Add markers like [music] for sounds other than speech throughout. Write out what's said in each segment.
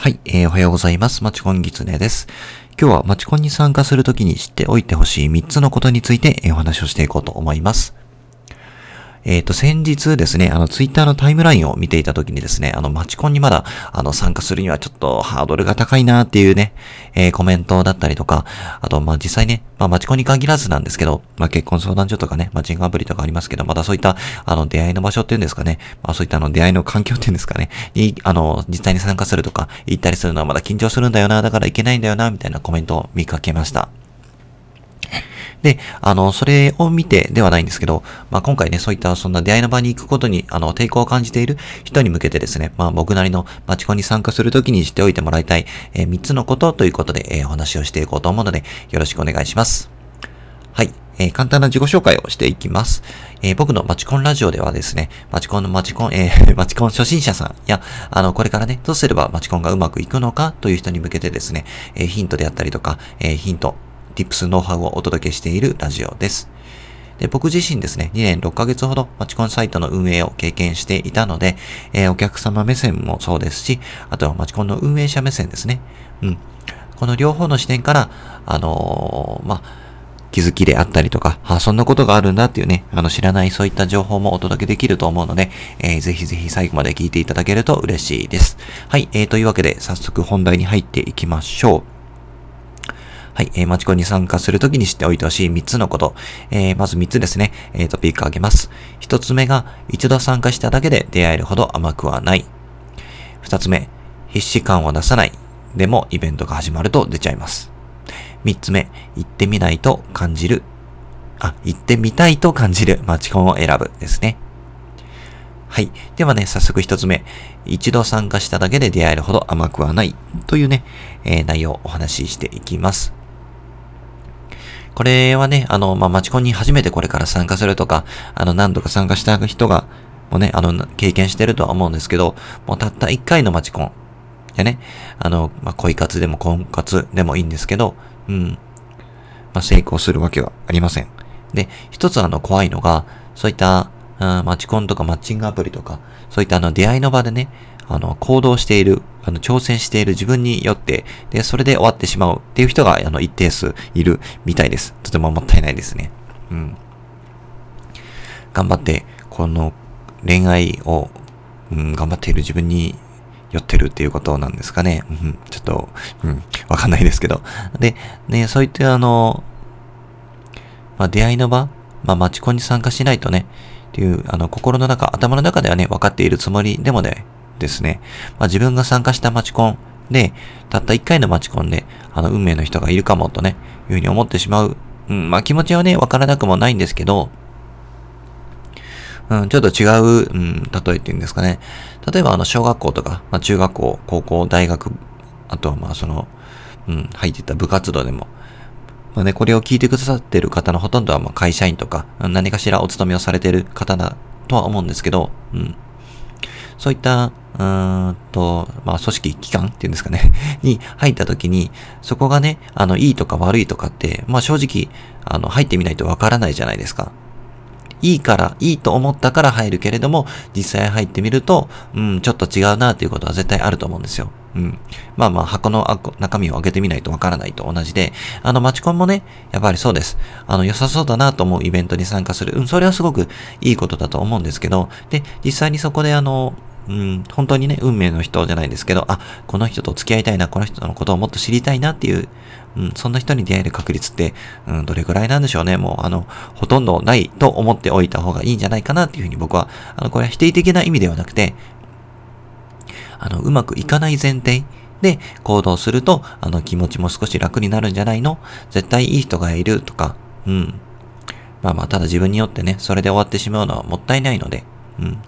はい、えー、おはようございます。マチコンギツネです。今日はマチコンに参加するときに知っておいてほしい3つのことについて、お話をしていこうと思います。えっ、ー、と、先日ですね、あの、ツイッターのタイムラインを見ていたときにですね、あの、マチコンにまだ、あの、参加するにはちょっとハードルが高いなっていうね、えー、コメントだったりとか、あと、ま、実際ね、まあ、マチコンに限らずなんですけど、まあ、結婚相談所とかね、マッチングアプリとかありますけど、まだそういった、あの、出会いの場所っていうんですかね、まあ、そういったあの、出会いの環境っていうんですかね、に、あの、実際に参加するとか、行ったりするのはまだ緊張するんだよな、だから行けないんだよな、みたいなコメントを見かけました。で、あの、それを見てではないんですけど、まあ、今回ね、そういったそんな出会いの場に行くことに、あの、抵抗を感じている人に向けてですね、まあ、僕なりのマチコンに参加するときにしておいてもらいたい、えー、3つのことということで、えー、お話をしていこうと思うので、よろしくお願いします。はい。えー、簡単な自己紹介をしていきます。えー、僕のマチコンラジオではですね、マチコンのマチコン、えー、[laughs] マチコン初心者さんや、あの、これからね、どうすればマチコンがうまくいくのかという人に向けてですね、えヒントであったりとか、えヒント、tips、ノウハウをお届けしているラジオです。で僕自身ですね、2年6ヶ月ほどマチコンサイトの運営を経験していたので、えー、お客様目線もそうですし、あとはマチコンの運営者目線ですね。うん。この両方の視点から、あのー、まあ、気づきであったりとか、あ、そんなことがあるんだっていうね、あの知らないそういった情報もお届けできると思うので、えー、ぜひぜひ最後まで聞いていただけると嬉しいです。はい、えー、というわけで早速本題に入っていきましょう。はい、えー、マチコンに参加するときに知っておいてほしい3つのこと。えー、まず3つですね、えー、トピックあげます。1つ目が、一度参加しただけで出会えるほど甘くはない。2つ目、必死感を出さない。でも、イベントが始まると出ちゃいます。3つ目、行ってみないと感じる。あ、行ってみたいと感じるマチコンを選ぶですね。はい。ではね、早速一つ目。一度参加しただけで出会えるほど甘くはないというね、えー、内容をお話ししていきます。これはね、あの、まあ、マチコンに初めてこれから参加するとか、あの、何度か参加した人が、もね、あの、経験してるとは思うんですけど、もうたった一回のマチコン。でね、あの、まあ、恋活でも婚活でもいいんですけど、うん。まあ、成功するわけはありません。で、一つあの、怖いのが、そういった、マチコンとかマッチングアプリとか、そういったあの、出会いの場でね、あの、行動している、あの、挑戦している自分によって、で、それで終わってしまうっていう人が、あの、一定数いるみたいです。とてももったいないですね。うん。頑張って、この恋愛を、うん、頑張っている自分に寄ってるっていうことなんですかね。うん、ちょっと、うん、わかんないですけど。で、ね、そういったあの、まあ、出会いの場、まあ、マチコンに参加しないとね、っていう、あの、心の中、頭の中ではね、分かっているつもりでもね、ですね。まあ、自分が参加したマチコンで、たった一回のマチコンで、あの、運命の人がいるかもとね、いうふうに思ってしまう。うん、まあ、気持ちはね、わからなくもないんですけど、うん、ちょっと違う、うん、例えっていうんですかね。例えば、あの、小学校とか、まあ、中学校、高校、大学、あとは、まあ、その、うん、入ってた部活動でも、まあね、これを聞いてくださってる方のほとんどは、まあ、会社員とか、何かしらお勤めをされてる方だとは思うんですけど、うん。そういった、うーんと、まあ、組織、機関っていうんですかね [laughs] に入った時に、そこがね、あの、いいとか悪いとかって、まあ、正直、あの、入ってみないとわからないじゃないですか。いいから、いいと思ったから入るけれども、実際入ってみると、うん、ちょっと違うなっていうことは絶対あると思うんですよ。うん。まあまあ、箱の中身を開けてみないとわからないと同じで、あの、マチコンもね、やっぱりそうです。あの、良さそうだなと思うイベントに参加する。うん、それはすごくいいことだと思うんですけど、で、実際にそこであの、うん、本当にね、運命の人じゃないですけど、あ、この人と付き合いたいな、この人のことをもっと知りたいなっていう、うん、そんな人に出会える確率って、うん、どれくらいなんでしょうね。もう、あの、ほとんどないと思っておいた方がいいんじゃないかなっていうふうに僕は、あの、これは否定的な意味ではなくて、あの、うまくいかない前提で行動すると、あの、気持ちも少し楽になるんじゃないの？絶対いい人がいるとか、うん。まあまあ、ただ自分によってね、それで終わってしまうのはもったいないので、うん。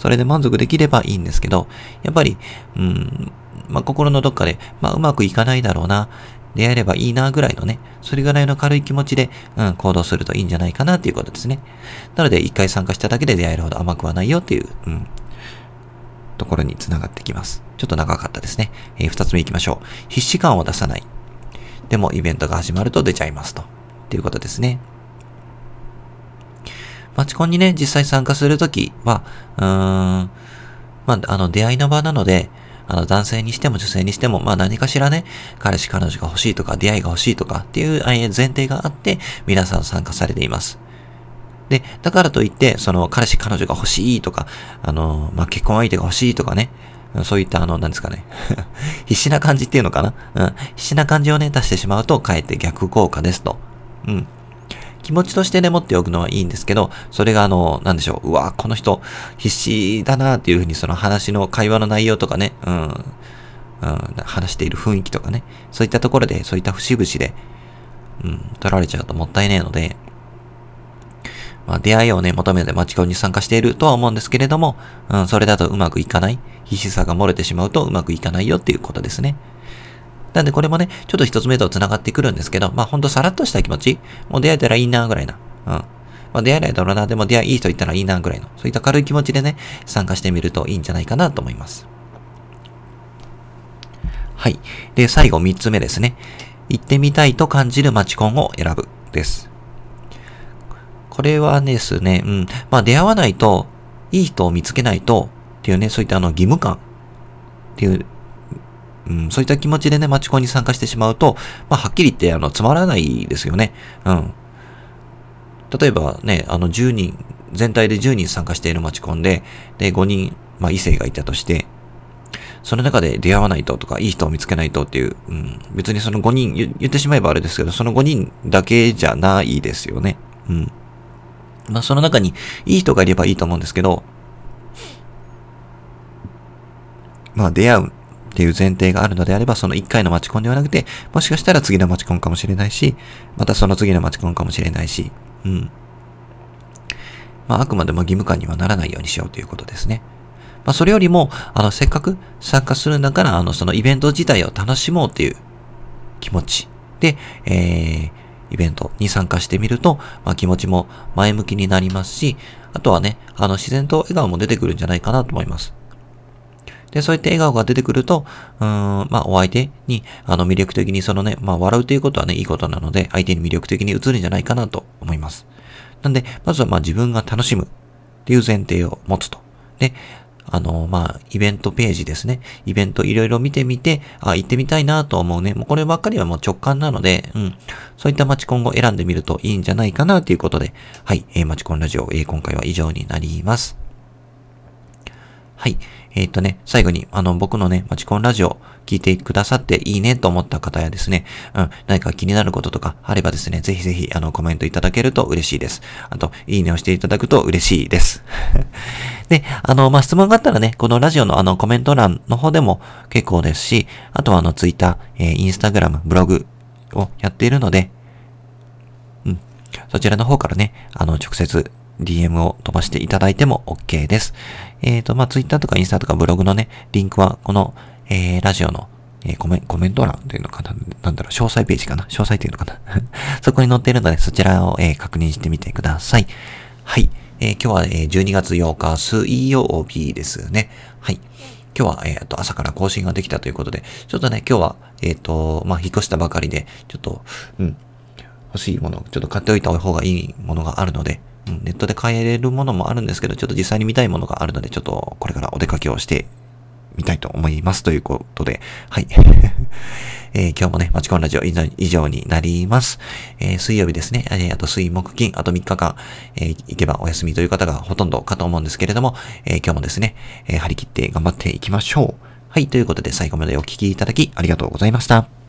それで満足できればいいんですけど、やっぱり、うん、まあ、心のどっかで、まあ、うまくいかないだろうな、出会えればいいなぐらいのね、それぐらいの軽い気持ちで、うん、行動するといいんじゃないかなっていうことですね。なので、一回参加しただけで出会えるほど甘くはないよっていう、うん、ところにつながってきます。ちょっと長かったですね。えー、二つ目行きましょう。必死感を出さない。でも、イベントが始まると出ちゃいますと。っていうことですね。マチコンにね、実際参加するときは、うーん、まあ、あの、出会いの場なので、あの、男性にしても女性にしても、まあ何かしらね、彼氏彼女が欲しいとか、出会いが欲しいとかっていう前提があって、皆さん参加されています。で、だからといって、その、彼氏彼女が欲しいとか、あの、まあ、結婚相手が欲しいとかね、そういったあの、なんですかね。[laughs] 必死な感じっていうのかなうん。必死な感じをね、出してしまうと、かえって逆効果ですと。うん。気持ちとしてね、持っておくのはいいんですけど、それがあの、なんでしょう。うわこの人、必死だなっていうふうにその話の会話の内容とかね、うん。うん、話している雰囲気とかね、そういったところで、そういった節々で、うん、取られちゃうともったいねえので、まあ、出会いをね、求めて街コンに参加しているとは思うんですけれども、うん、それだとうまくいかない。必死さが漏れてしまうとうまくいかないよっていうことですね。なんでこれもね、ちょっと一つ目と繋がってくるんですけど、まあほんとさらっとした気持ち、もう出会えたらいいなぐらいな。うん。まあ出会えないだろうな、でも出会いいい人いたらいいなぐらいの、そういった軽い気持ちでね、参加してみるといいんじゃないかなと思います。はい。で、最後三つ目ですね。行ってみたいと感じる街コンを選ぶです。これはですね、うん。まあ出会わないと、いい人を見つけないと、っていうね、そういったあの義務感っていう、うん、そういった気持ちでね、マチコンに参加してしまうと、まあはっきり言ってあの、つまらないですよね。うん。例えばね、あの10人、全体で10人参加しているマチコンで、で、5人、まあ異性がいたとして、その中で出会わないととか、いい人を見つけないとっていう、うん、別にその5人言ってしまえばあれですけど、その5人だけじゃないですよね。うん。まあその中にいい人がいればいいと思うんですけど、まあ出会うっていう前提があるのであれば、その1回のマチコンではなくて、もしかしたら次のマチコンかもしれないし、またその次のマチコンかもしれないし、うん。まああくまでも義務感にはならないようにしようということですね。まあそれよりも、あの、せっかく参加するんだから、あの、そのイベント自体を楽しもうっていう気持ちで、えー、イベントに参加してみると、まあ、気持ちも前向きになりますし、あとはね、あの自然と笑顔も出てくるんじゃないかなと思います。で、そういった笑顔が出てくると、うん、まあ、お相手に、あの、魅力的にそのね、まあ、笑うということはね、いいことなので、相手に魅力的に映るんじゃないかなと思います。なんで、まずはまあ、自分が楽しむっていう前提を持つと。で、あの、まあ、イベントページですね。イベントいろいろ見てみて、あ、行ってみたいなと思うね。もうこればっかりはもう直感なので、うん。そういったマチコンを選んでみるといいんじゃないかなということで、はい、えー、マチコンラジオ、えー、今回は以上になります。はい。えー、っとね、最後に、あの、僕のね、マチコンラジオ聞いてくださっていいねと思った方やですね、うん、何か気になることとかあればですね、ぜひぜひ、あの、コメントいただけると嬉しいです。あと、いいねをしていただくと嬉しいです。[laughs] で、あの、まあ、質問があったらね、このラジオのあの、コメント欄の方でも結構ですし、あとはあの、ツイッター、えー、インスタグラム、ブログをやっているので、うん、そちらの方からね、あの、直接 DM を飛ばしていただいても OK です。えっ、ー、と、まあ、Twitter とかインスタとかブログのね、リンクはこの、えー、ラジオのえー、コメコメント欄というのかななんだろう、詳細ページかな？詳細っていうのかな？[laughs] そこに載っているので、そちらを、えー、確認してみてください。はい。えー、今日は、えー、12月8日水曜日ですね。はい。今日は、えっ、と、朝から更新ができたということで、ちょっとね、今日は、えっ、と、まあ、引っ越したばかりで、ちょっと、うん、欲しいもの、ちょっと買っておいた方がいいものがあるので、ネットで買えれるものもあるんですけど、ちょっと実際に見たいものがあるので、ちょっとこれからお出かけをしてみたいと思います。ということで、はい。[laughs] えー、今日もね、マチコンラジオ以上になります。えー、水曜日ですね。えー、あと水木金、あと3日間、え、行けばお休みという方がほとんどかと思うんですけれども、え、今日もですね、え、張り切って頑張っていきましょう。はい。ということで、最後までお聴きいただきありがとうございました。